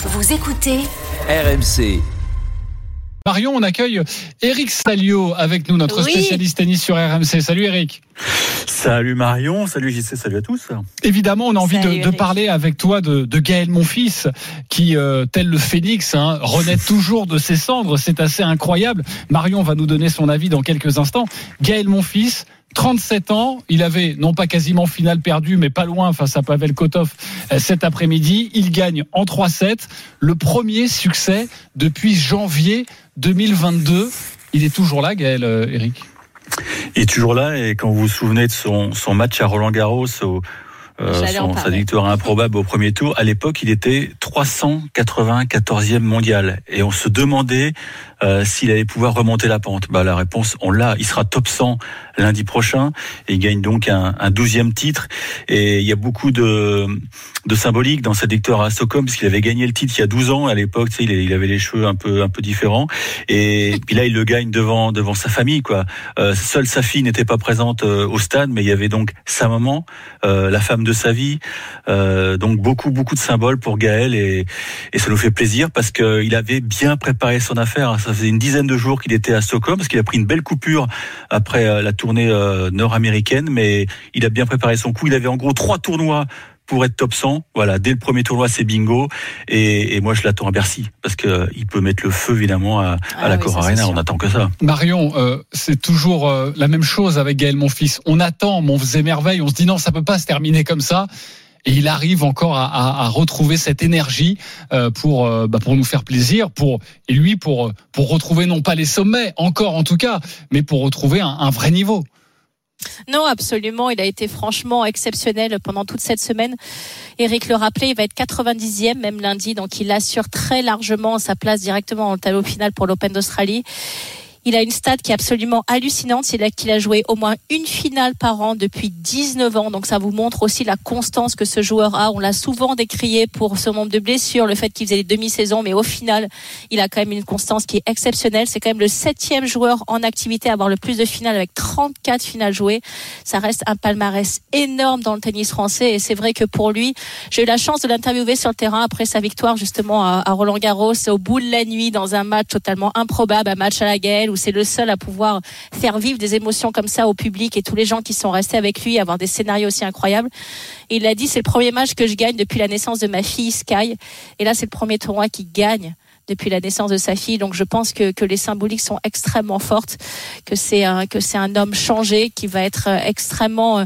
Vous écoutez RMC. Marion, on accueille Eric Salio avec nous, notre Oui. spécialiste tennis sur RMC. Salut Eric. Salut Marion, salut JC, salut à tous. Évidemment, on a envie de, parler avec toi de, de Gaël Monfils, qui, euh, tel le phénix, hein, renaît toujours de ses cendres. C'est assez incroyable. Marion va nous donner son avis dans quelques instants. Gaël Monfils, 37 ans, il avait non pas quasiment finale perdue, mais pas loin face à Pavel Kotov euh, cet après-midi. Il gagne en 3-7, le premier succès depuis janvier 2022. Il est toujours là, Gaël, euh, Eric? Il est toujours là et quand vous vous souvenez de son, son match à Roland Garros, au, son- sa victoire improbable au premier tour, à l'époque il était 394e mondial. Et on se demandait euh, s'il allait pouvoir remonter la pente. Bah, la réponse, on l'a, il sera top 100 lundi prochain. Et il gagne donc un, un 12e titre. Et il y a beaucoup de, de symbolique dans cette victoire à Stockholm parce qu'il avait gagné le titre il y a 12 ans. À l'époque, tu sais, il, il avait les cheveux un peu un peu différents. Et puis là il le gagne devant devant sa famille quoi. Euh, seule sa fille n'était pas présente euh, au stade, mais il y avait donc sa maman, euh, la femme de sa vie, euh, donc beaucoup beaucoup de symboles pour Gaël et, et ça nous fait plaisir parce que il avait bien préparé son affaire. Ça faisait une dizaine de jours qu'il était à Stockholm parce qu'il a pris une belle coupure après euh, la tournée euh, nord-américaine, mais il a bien préparé son coup. Il avait en gros trois tournois pour être top 100. Voilà, dès le premier tournoi, c'est bingo. Et, et moi, je l'attends à Bercy parce que euh, il peut mettre le feu évidemment à, à Ah la oui, Cor Arena. On attend que ça. Marion, euh, c'est toujours euh, la même chose avec Gaël Monfils. On attend, mais on faisait merveille. On se dit non, ça peut pas se terminer comme ça. Et il arrive encore à, à- à retrouver cette énergie euh, pour euh, bah, pour nous faire plaisir, pour et lui pour pour retrouver non pas les sommets encore en tout cas, mais pour retrouver un, un vrai niveau. Non, absolument. Il a été franchement exceptionnel pendant toute cette semaine. Eric le rappelait, il va être 90e même lundi, donc il assure très largement sa place directement le tableau final pour l'Open d'Australie. Il a une stat qui est absolument hallucinante, c'est là qu'il a joué au moins une finale par an depuis 19 ans, donc ça vous montre aussi la constance que ce joueur a. On l'a souvent décrié pour son nombre de blessures, le fait qu'il faisait des demi-saisons, mais au final, il a quand même une constance qui est exceptionnelle. C'est quand même le septième joueur en activité à avoir le plus de finales avec 34 finales jouées. Ça reste un palmarès énorme dans le tennis français et c'est vrai que pour lui, j'ai eu la chance de l'interviewer sur le terrain après sa victoire justement à, Roland Garros au bout de la nuit dans un match totalement improbable, un match à la Gaëlle c'est le seul à pouvoir faire vivre des émotions comme ça au public et tous les gens qui sont restés avec lui, avoir des scénarios aussi incroyables. Il a dit c'est le premier match que je gagne depuis la naissance de ma fille Sky et là c'est le premier tournoi qu'il gagne depuis la naissance de sa fille. Donc je pense que, que les symboliques sont extrêmement fortes, que c'est un, que c'est un homme changé qui va être euh, extrêmement euh,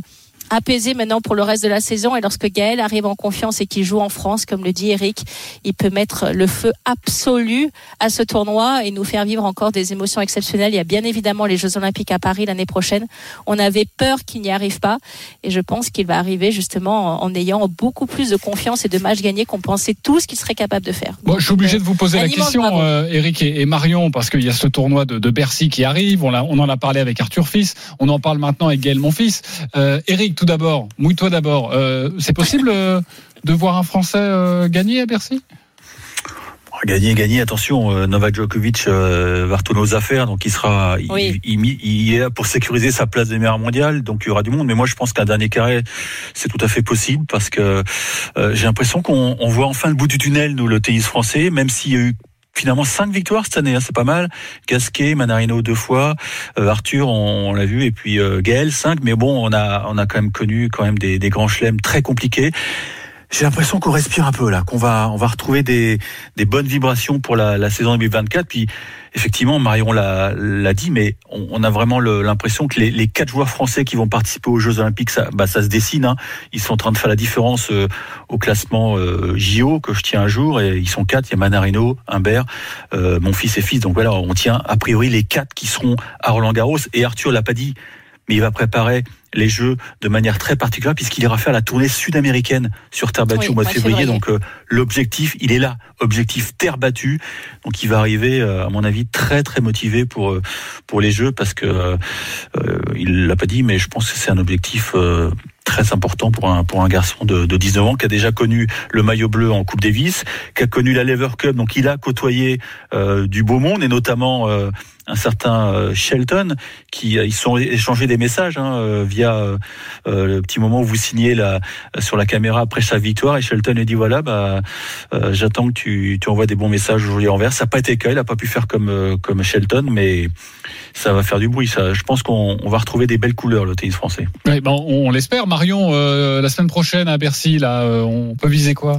apaisé maintenant pour le reste de la saison. Et lorsque Gaël arrive en confiance et qu'il joue en France, comme le dit Eric, il peut mettre le feu absolu à ce tournoi et nous faire vivre encore des émotions exceptionnelles. Il y a bien évidemment les Jeux Olympiques à Paris l'année prochaine. On avait peur qu'il n'y arrive pas et je pense qu'il va arriver justement en, ayant beaucoup plus de confiance et de matchs gagnés qu'on pensait tous qu'il serait capable de faire. Bon, je suis obligé de vous poser la question, euh, Eric et, et Marion, parce qu'il y a ce tournoi de, de Bercy qui arrive. On, on en a parlé avec Arthur Fils. On en parle maintenant avec Gaël Monfils. Euh, Eric, tout d'abord, mouille-toi d'abord. Euh, c'est possible euh, de voir un Français euh, gagner à Bercy? Gagner, gagner, attention, euh, Novak Djokovic euh, va retourner aux affaires, donc il sera, il, Oui. il, il- il est là pour sécuriser sa place de meilleur mondial, donc il y aura du monde. Mais moi, je pense qu'un dernier carré, c'est tout à fait possible parce que euh, j'ai l'impression qu'on on voit enfin le bout du tunnel, nous, le tennis français, même s'il y a eu finalement cinq victoires cette année, hein, c'est pas mal. Gasquet, Manarino deux fois, euh, Arthur, on, l'a vu, et puis euh, Gaël cinq. Mais bon, on a on a quand même connu quand même des, des grands chelems très compliqués. J'ai l'impression qu'on respire un peu là, qu'on va on va retrouver des, des bonnes vibrations pour la, saison 2024. Puis effectivement, Marion l'a dit, mais on, a vraiment l'impression que les, les quatre joueurs français qui vont participer aux Jeux Olympiques, ça, bah, ça se dessine. Hein. Ils sont en train de faire la différence euh, au classement euh, JO que je tiens un jour, et ils sont quatre. Il y a Manarino, Humbert, euh, mon fils et fils. Donc voilà, on tient a priori les quatre qui seront à Roland Garros. Et Arthur l'a pas dit, mais il va préparer les Jeux de manière très particulière puisqu'il ira faire la tournée sud-américaine sur terre battue Oui, au mois de février. Donc euh, l'objectif, il est là, objectif terre battue. Donc il va arriver, euh, à mon avis, très très motivé pour euh, pour les Jeux parce que il l'a pas dit, mais je pense que c'est un objectif euh, très important pour un pour un garçon de, de 19 ans qui a déjà connu le maillot bleu en Coupe Davis, qui a connu la Lever Cup, donc il a côtoyé euh, du beau monde et notamment euh, un certain euh, Shelton qui ils sont échangé des messages hein, via le petit moment où vous signez la, sur la caméra après sa victoire. Et Shelton a dit voilà bah j'attends que tu, tu envoies des bons messages aujourd'hui envers ça n'a pas été le cas. Il a pas pu faire comme comme Shelton mais ça va faire du bruit. Ça je pense qu'on va retrouver des belles couleurs le tennis français. Oui, bon, on l'espère Marion, euh, la semaine prochaine à Bercy, là, euh, on peut viser quoi?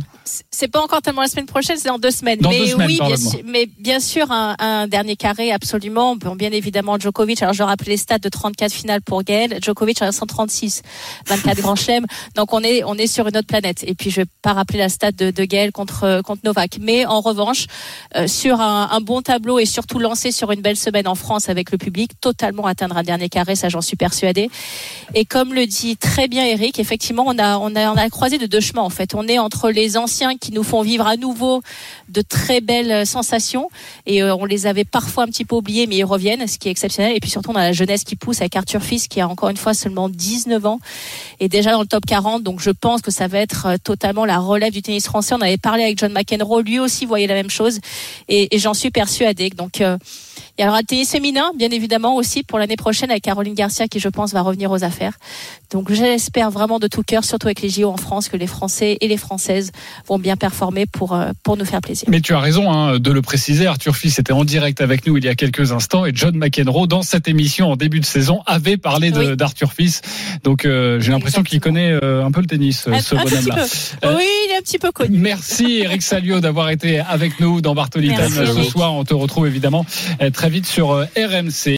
C'est pas encore tellement la semaine prochaine, c'est dans deux semaines. Dans mais deux semaines, oui, bien sûr, mais bien sûr, un, un, dernier carré, absolument. Bon, bien évidemment, Djokovic. Alors, je rappelle les stats de 34 finales pour Gaël. Djokovic a 136, 24 grands chelems. Donc, on est, on est sur une autre planète. Et puis, je vais pas rappeler la stat de, de Gaël contre, contre Novak. Mais en revanche, euh, sur un, un, bon tableau et surtout lancé sur une belle semaine en France avec le public, totalement atteindre un dernier carré, ça j'en suis persuadée. Et comme le dit très bien Eric, effectivement, on a, on a, on a croisé de deux chemins, en fait. On est entre les anciens qui nous font vivre à nouveau de très belles sensations et euh, on les avait parfois un petit peu oubliés mais ils reviennent ce qui est exceptionnel. Et puis surtout on a la jeunesse qui pousse avec Arthur Fils qui a encore une fois seulement 19 ans et déjà dans le top 40 donc je pense que ça va être euh, totalement la relève du tennis français. On avait parlé avec John McEnroe lui aussi voyait la même chose et, et j'en suis persuadée. Donc euh, il y aura le tennis féminin, bien évidemment, aussi pour l'année prochaine avec Caroline Garcia qui, je pense, va revenir aux affaires. Donc, j'espère vraiment de tout cœur, surtout avec les JO en France, que les Français et les Françaises vont bien performer pour, euh, pour nous faire plaisir. Mais tu as raison hein, de le préciser. Arthur Fils était en direct avec nous il y a quelques instants et John McEnroe, dans cette émission en début de saison, avait parlé d'Arthur Fils. Donc, euh, j'ai l'impression qu'il connaît euh, un peu le tennis, ce bonhomme-là. oui, il est un petit peu connu. Merci Eric Salio d'avoir été avec nous dans Bartoli ce soir. On te retrouve évidemment très vite sur euh, RMC.